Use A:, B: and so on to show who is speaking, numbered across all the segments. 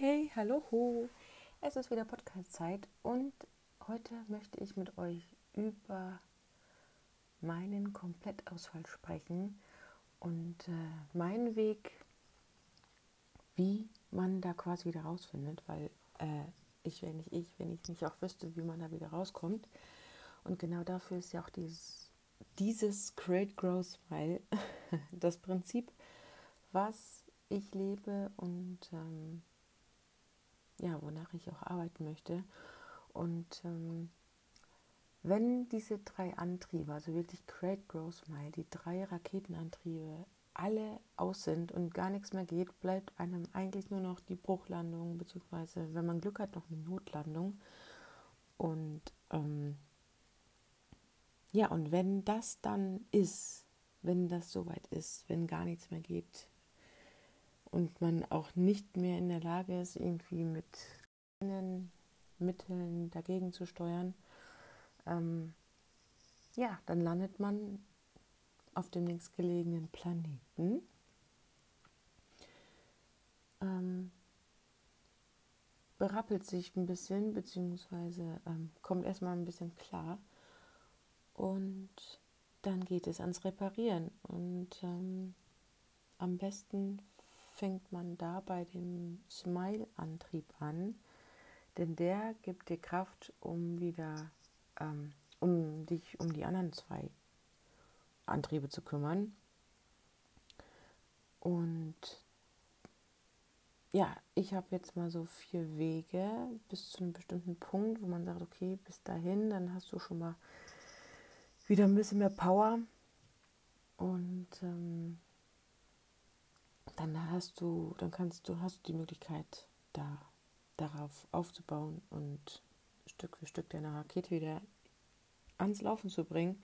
A: hey, hallo, ho. Es ist wieder Podcast-Zeit und heute möchte ich mit euch über meinen Komplettausfall sprechen und äh, meinen Weg, wie man da quasi wieder rausfindet, weil äh, ich wäre nicht ich, wenn ich nicht auch wüsste, wie man da wieder rauskommt. Und genau dafür ist ja auch dieses, dieses Create Grow Smile das Prinzip, was ich lebe und ähm, ja, wonach ich auch arbeiten möchte. Und ähm, wenn diese drei Antriebe, also wirklich Create, Grow, Smile, die drei Raketenantriebe alle aus sind und gar nichts mehr geht, bleibt einem eigentlich nur noch die Bruchlandung, beziehungsweise wenn man Glück hat, noch eine Notlandung. Und ähm, ja, und wenn das dann ist, wenn das soweit ist, wenn gar nichts mehr geht, und man auch nicht mehr in der Lage ist, irgendwie mit Mitteln dagegen zu steuern, ähm, ja, dann landet man auf dem nächstgelegenen Planeten. Ähm, berappelt sich ein bisschen, beziehungsweise ähm, kommt erstmal ein bisschen klar. Und dann geht es ans Reparieren. Und ähm, am besten fängt man da bei dem Smile-Antrieb an, denn der gibt dir Kraft, um wieder, ähm, um dich um die anderen zwei Antriebe zu kümmern. Und ja, ich habe jetzt mal so vier Wege bis zu einem bestimmten Punkt, wo man sagt, okay, bis dahin, dann hast du schon mal wieder ein bisschen mehr Power. Und ähm, dann hast du, dann kannst du, hast du die Möglichkeit, da darauf aufzubauen und Stück für Stück deine Rakete wieder ans Laufen zu bringen.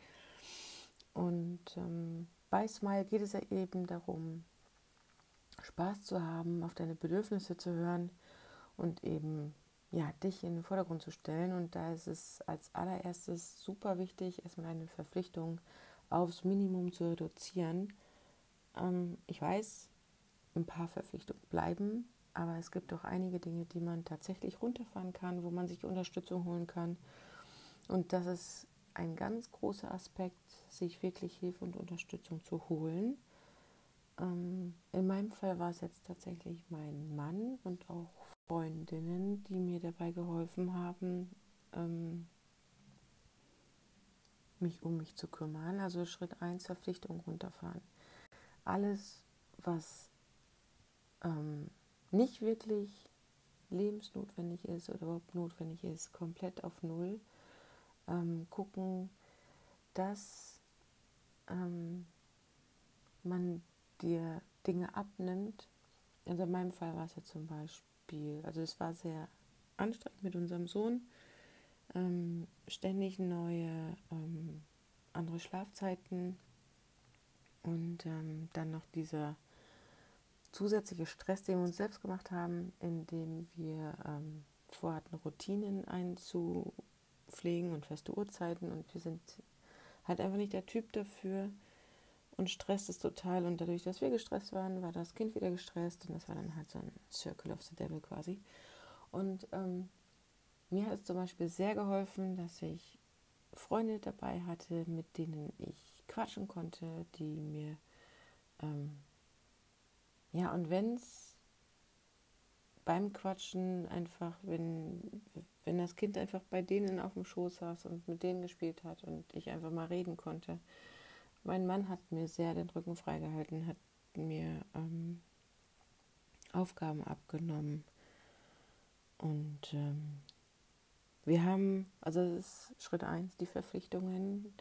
A: Und ähm, bei Smile geht es ja eben darum, Spaß zu haben, auf deine Bedürfnisse zu hören und eben ja, dich in den Vordergrund zu stellen. Und da ist es als allererstes super wichtig, erstmal eine Verpflichtung aufs Minimum zu reduzieren. Ähm, ich weiß, ein paar Verpflichtungen bleiben, aber es gibt auch einige Dinge, die man tatsächlich runterfahren kann, wo man sich Unterstützung holen kann. Und das ist ein ganz großer Aspekt, sich wirklich Hilfe und Unterstützung zu holen. Ähm, in meinem Fall war es jetzt tatsächlich mein Mann und auch Freundinnen, die mir dabei geholfen haben, ähm, mich um mich zu kümmern. Also Schritt 1, Verpflichtung runterfahren. Alles, was ähm, nicht wirklich lebensnotwendig ist oder überhaupt notwendig ist, komplett auf Null. Ähm, gucken, dass ähm, man dir Dinge abnimmt. Also in meinem Fall war es ja zum Beispiel, also es war sehr anstrengend mit unserem Sohn. Ähm, ständig neue ähm, andere Schlafzeiten und ähm, dann noch dieser zusätzliche Stress, den wir uns selbst gemacht haben, indem wir ähm, vorhatten, Routinen einzupflegen und feste Uhrzeiten. Und wir sind halt einfach nicht der Typ dafür und stresst es total. Und dadurch, dass wir gestresst waren, war das Kind wieder gestresst und das war dann halt so ein Circle of the Devil quasi. Und ähm, mir hat es zum Beispiel sehr geholfen, dass ich Freunde dabei hatte, mit denen ich quatschen konnte, die mir ähm, ja, und wenn es beim Quatschen einfach, wenn, wenn das Kind einfach bei denen auf dem Schoß saß und mit denen gespielt hat und ich einfach mal reden konnte. Mein Mann hat mir sehr den Rücken freigehalten, hat mir ähm, Aufgaben abgenommen. Und ähm, wir haben, also das ist Schritt 1, die Verpflichtungen.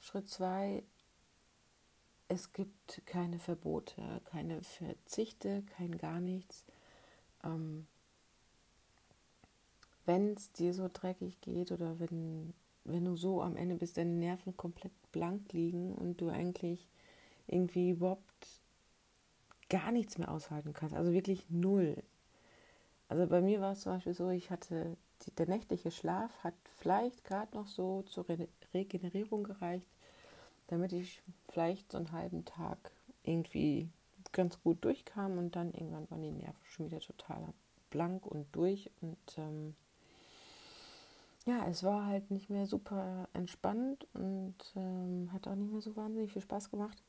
A: Schritt 2, es gibt keine Verbote, keine Verzichte, kein gar nichts. Ähm, wenn es dir so dreckig geht oder wenn, wenn du so am Ende bist, deine Nerven komplett blank liegen und du eigentlich irgendwie überhaupt gar nichts mehr aushalten kannst, also wirklich null. Also bei mir war es zum Beispiel so, ich hatte der nächtliche Schlaf hat vielleicht gerade noch so zur Re Regenerierung gereicht, damit ich vielleicht so einen halben Tag irgendwie ganz gut durchkam und dann irgendwann waren die Nerven schon wieder total blank und durch. Und ähm, ja, es war halt nicht mehr super entspannt und ähm, hat auch nicht mehr so wahnsinnig viel Spaß gemacht.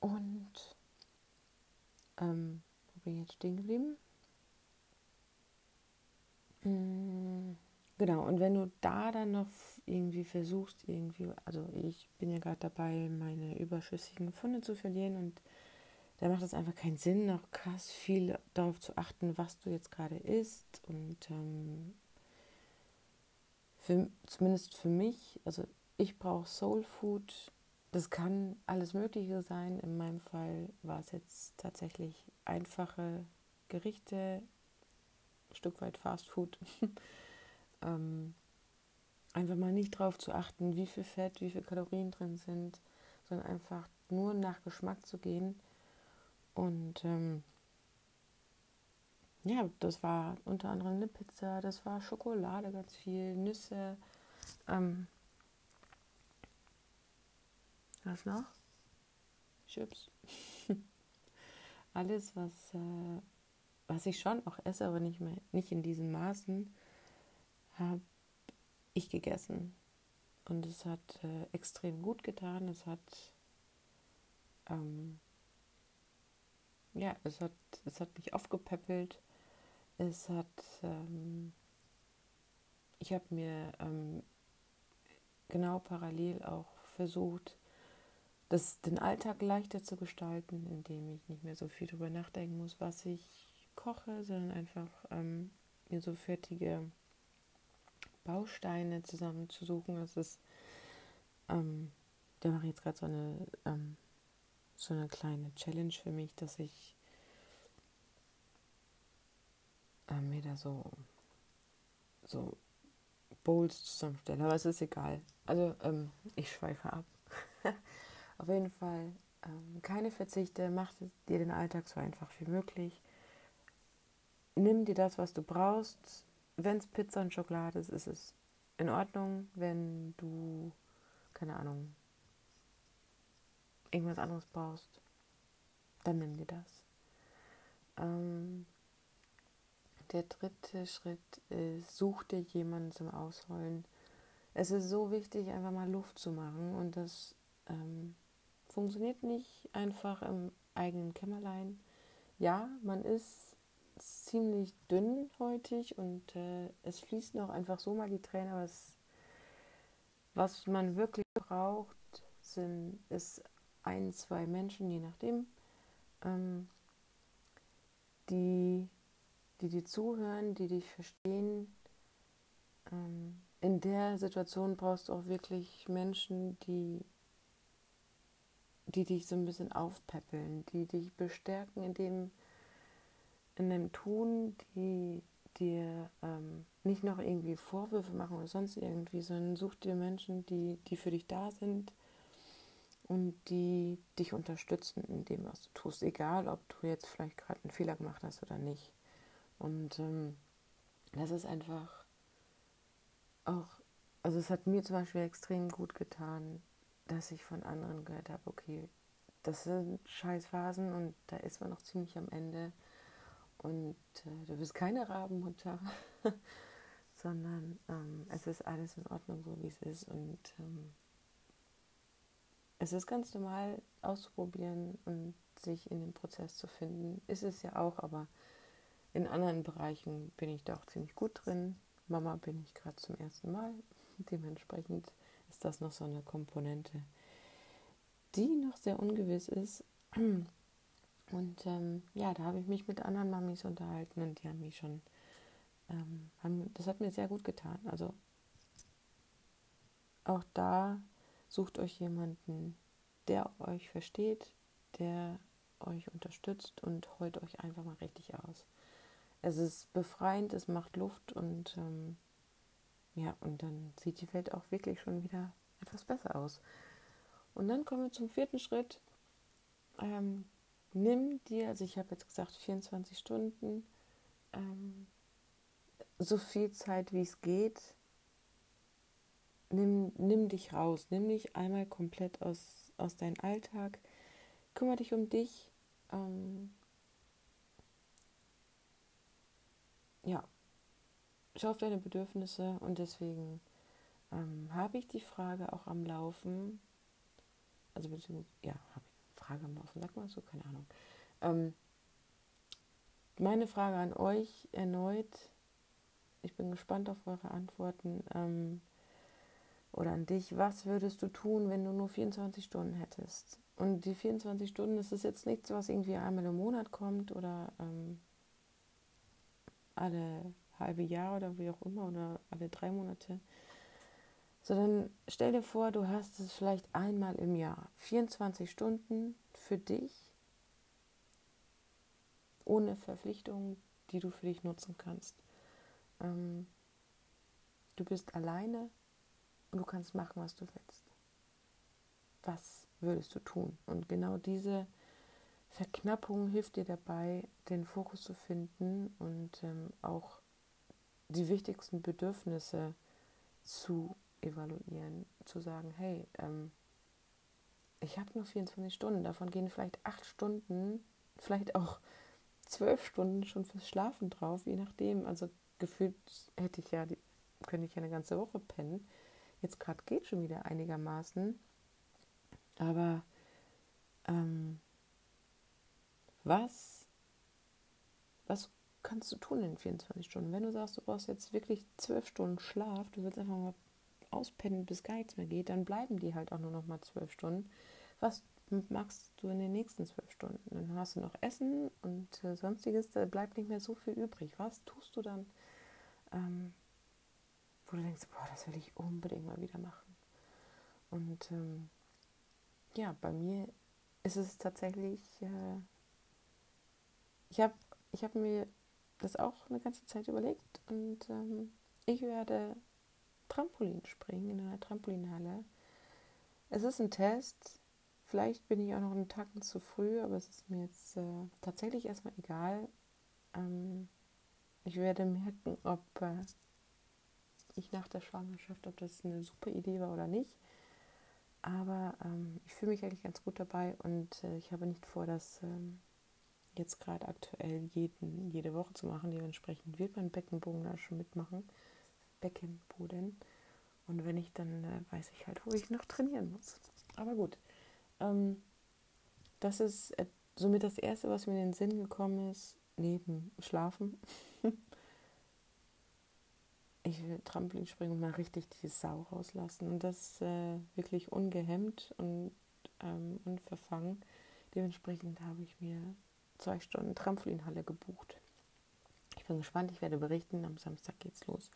A: Und ähm, wo bin ich jetzt stehen geblieben? Hm, genau, und wenn du da dann noch irgendwie versuchst, irgendwie, also ich bin ja gerade dabei, meine überschüssigen Funde zu verlieren und da macht es einfach keinen Sinn, noch krass viel darauf zu achten, was du jetzt gerade isst. Und ähm, für, zumindest für mich, also ich brauche Soul Food. Das kann alles Mögliche sein. In meinem Fall war es jetzt tatsächlich einfache Gerichte, ein Stück weit Fast Food. ähm, einfach mal nicht darauf zu achten, wie viel Fett, wie viele Kalorien drin sind, sondern einfach nur nach Geschmack zu gehen und ähm, ja, das war unter anderem eine Pizza, das war Schokolade ganz viel, Nüsse. Ähm, was noch? Chips. Alles, was, äh, was ich schon auch esse, aber nicht mehr, nicht in diesen Maßen, habe ich gegessen. Und es hat äh, extrem gut getan. Es hat ähm, ja, es hat, es hat mich aufgepäppelt. Es hat, ähm, ich habe mir ähm, genau parallel auch versucht, das, den Alltag leichter zu gestalten, indem ich nicht mehr so viel darüber nachdenken muss, was ich koche, sondern einfach ähm, mir so fertige Bausteine zusammenzusuchen. Das ist, ähm, da mache ich jetzt gerade so eine ähm, so eine kleine Challenge für mich, dass ich äh, mir da so, so Bowls zusammenstelle. Aber es ist egal. Also ähm, ich schweife ab. Auf jeden Fall ähm, keine Verzichte. Mach dir den Alltag so einfach wie möglich. Nimm dir das, was du brauchst. Wenn es Pizza und Schokolade ist, ist es in Ordnung. Wenn du, keine Ahnung, irgendwas anderes brauchst, dann nimm dir das. Ähm, der dritte Schritt ist, such dir jemanden zum Ausheulen. Es ist so wichtig, einfach mal Luft zu machen und das ähm, funktioniert nicht einfach im eigenen Kämmerlein. Ja, man ist ziemlich dünnhäutig und äh, es fließen auch einfach so mal die Tränen, aber was man wirklich braucht, sind, ist ein, zwei Menschen, je nachdem, ähm, die, die dir zuhören, die dich verstehen. Ähm, in der Situation brauchst du auch wirklich Menschen, die, die dich so ein bisschen aufpäppeln, die dich bestärken in dem, in dem Tun, die dir ähm, nicht noch irgendwie Vorwürfe machen oder sonst irgendwie, sondern such dir Menschen, die, die für dich da sind, und die dich unterstützen in dem, was du tust, egal ob du jetzt vielleicht gerade einen Fehler gemacht hast oder nicht. Und ähm, das ist einfach auch, also es hat mir zum Beispiel extrem gut getan, dass ich von anderen gehört habe, okay, das sind Scheißphasen und da ist man noch ziemlich am Ende und äh, du bist keine Rabenmutter, sondern ähm, es ist alles in Ordnung, so wie es ist und ähm, es ist ganz normal auszuprobieren und sich in den Prozess zu finden. Ist es ja auch, aber in anderen Bereichen bin ich da auch ziemlich gut drin. Mama bin ich gerade zum ersten Mal. Dementsprechend ist das noch so eine Komponente, die noch sehr ungewiss ist. Und ähm, ja, da habe ich mich mit anderen Mamis unterhalten und die haben mich schon, ähm, haben, das hat mir sehr gut getan. Also auch da Sucht euch jemanden, der euch versteht, der euch unterstützt und heult euch einfach mal richtig aus. Es ist befreiend, es macht Luft und ähm, ja, und dann sieht die Welt auch wirklich schon wieder etwas besser aus. Und dann kommen wir zum vierten Schritt. Ähm, nimm dir, also ich habe jetzt gesagt 24 Stunden, ähm, so viel Zeit wie es geht, nimm, nimm dich raus, nimm dich einmal komplett aus, aus deinem Alltag, kümmere dich um dich. Ähm, ja, schau auf deine Bedürfnisse und deswegen ähm, habe ich die Frage auch am Laufen. Also ja, habe ich Frage am Laufen, sag mal so, keine Ahnung. Ähm, meine Frage an euch erneut. Ich bin gespannt auf eure Antworten. Ähm, oder an dich. Was würdest du tun, wenn du nur 24 Stunden hättest? Und die 24 Stunden, das ist jetzt nichts, was irgendwie einmal im Monat kommt oder ähm, alle halbe Jahr oder wie auch immer oder alle drei Monate. Sondern stell dir vor, du hast es vielleicht einmal im Jahr. 24 Stunden für dich, ohne Verpflichtungen, die du für dich nutzen kannst. Ähm, du bist alleine und du kannst machen, was du willst. Was würdest du tun? Und genau diese Verknappung hilft dir dabei, den Fokus zu finden und ähm, auch die wichtigsten Bedürfnisse zu evaluieren, zu sagen, hey, ähm, ich habe nur 24 Stunden, davon gehen vielleicht acht Stunden, vielleicht auch zwölf Stunden schon fürs Schlafen drauf, je nachdem. Also gefühlt hätte ich ja, die, könnte ich ja eine ganze Woche pennen. Jetzt gerade geht schon wieder einigermaßen. Aber ähm, was, was kannst du tun in 24 Stunden? Wenn du sagst, du brauchst jetzt wirklich zwölf Stunden Schlaf, du willst einfach mal auspennen, bis gar nichts mehr geht, dann bleiben die halt auch nur noch mal zwölf Stunden. Was machst du in den nächsten zwölf Stunden? Dann hast du noch Essen und äh, sonstiges, da bleibt nicht mehr so viel übrig. Was tust du dann, ähm, wo du denkst, boah, das will ich unbedingt mal wieder machen? Und ähm, ja, bei mir ist es tatsächlich, äh, ich habe ich hab mir das auch eine ganze Zeit überlegt und ähm, ich werde Trampolin springen in einer Trampolinhalle. Es ist ein Test. Vielleicht bin ich auch noch einen Tacken zu früh, aber es ist mir jetzt äh, tatsächlich erstmal egal. Ähm, ich werde merken, ob äh, ich nach der Schwangerschaft, ob das eine super Idee war oder nicht. Aber ähm, ich fühle mich eigentlich ganz gut dabei und äh, ich habe nicht vor, das ähm, jetzt gerade aktuell jeden, jede Woche zu machen. Dementsprechend wird mein Beckenboden da schon mitmachen. Beckenboden. Und wenn ich, dann äh, weiß ich halt, wo ich noch trainieren muss. Aber gut. Ähm, das ist äh, somit das Erste, was mir in den Sinn gekommen ist, neben Schlafen. ich will Trampolin springen und mal richtig die Sau rauslassen. Und das äh, wirklich ungehemmt und ähm, unverfangen. Dementsprechend habe ich mir zwei Stunden Trampolinhalle gebucht. Ich bin gespannt, ich werde berichten. Am Samstag geht's los.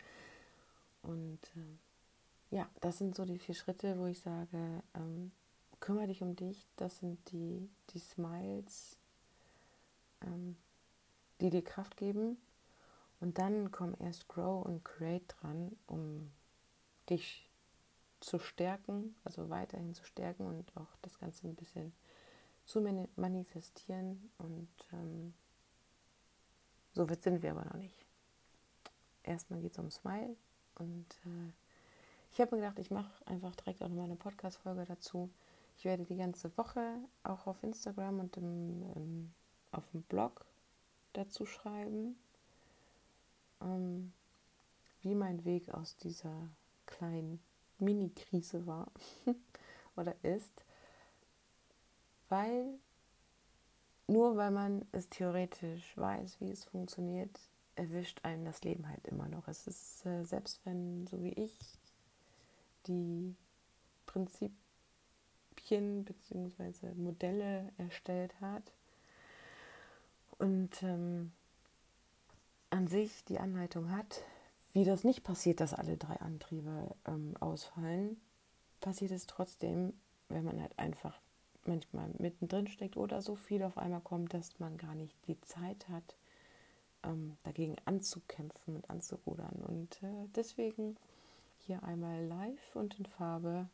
A: Und äh, ja, das sind so die vier Schritte, wo ich sage, ähm, kümmere dich um dich. Das sind die, die Smiles, ähm, die dir Kraft geben und dann kommen erst Grow und Create dran, um dich zu stärken, also weiterhin zu stärken und auch das Ganze ein bisschen zu manifestieren. Und ähm, so weit sind wir aber noch nicht. Erstmal geht es um Smile und äh, ich habe mir gedacht, ich mache einfach direkt auch nochmal eine Podcast-Folge dazu. Ich werde die ganze Woche auch auf Instagram und im, im, auf dem Blog dazu schreiben ähm, wie mein Weg aus dieser kleinen Mini-Krise war oder ist, weil nur weil man es theoretisch weiß, wie es funktioniert, erwischt einen das Leben halt immer noch. Es ist, äh, selbst wenn, so wie ich, die Prinzipien bzw. Modelle erstellt hat und ähm, an sich die Anleitung hat, wie das nicht passiert, dass alle drei Antriebe ähm, ausfallen, passiert es trotzdem, wenn man halt einfach manchmal mittendrin steckt oder so viel auf einmal kommt, dass man gar nicht die Zeit hat, ähm, dagegen anzukämpfen und anzurudern. Und äh, deswegen hier einmal live und in Farbe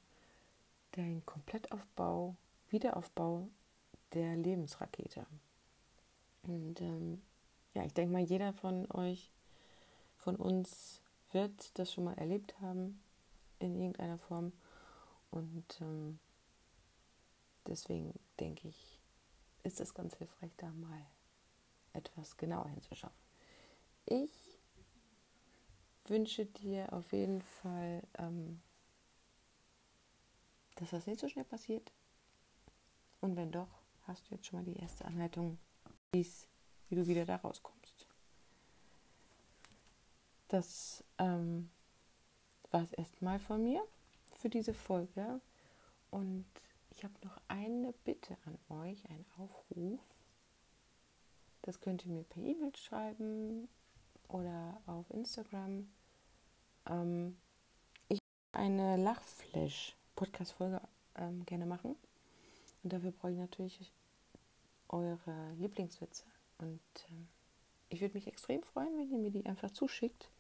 A: den Komplettaufbau, Wiederaufbau der Lebensrakete. Und ähm, ja, ich denke mal, jeder von euch, von uns wird das schon mal erlebt haben in irgendeiner Form. Und ähm, deswegen denke ich, ist es ganz hilfreich, da mal etwas genauer hinzuschauen. Ich wünsche dir auf jeden Fall, ähm, dass das nicht so schnell passiert. Und wenn doch, hast du jetzt schon mal die erste Anleitung, wie du wieder da rauskommst. Das ähm, war es erstmal von mir für diese Folge. Und ich habe noch eine Bitte an euch, einen Aufruf. Das könnt ihr mir per E-Mail schreiben oder auf Instagram. Ähm, ich eine Lachflash-Podcast-Folge ähm, gerne machen. Und dafür brauche ich natürlich eure Lieblingswitze. Und ähm, ich würde mich extrem freuen, wenn ihr mir die einfach zuschickt.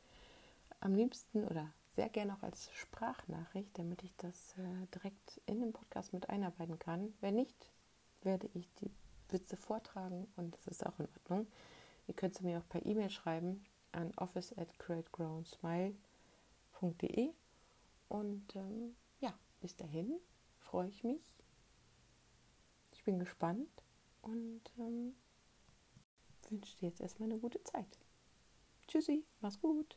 A: Am liebsten oder sehr gerne auch als Sprachnachricht, damit ich das äh, direkt in den Podcast mit einarbeiten kann. Wenn nicht, werde ich die Witze vortragen und das ist auch in Ordnung. Ihr könnt sie mir auch per E-Mail schreiben an office at creategrownsmile.de und ähm, ja, bis dahin freue ich mich. Ich bin gespannt und ähm, wünsche dir jetzt erstmal eine gute Zeit. Tschüssi, mach's gut.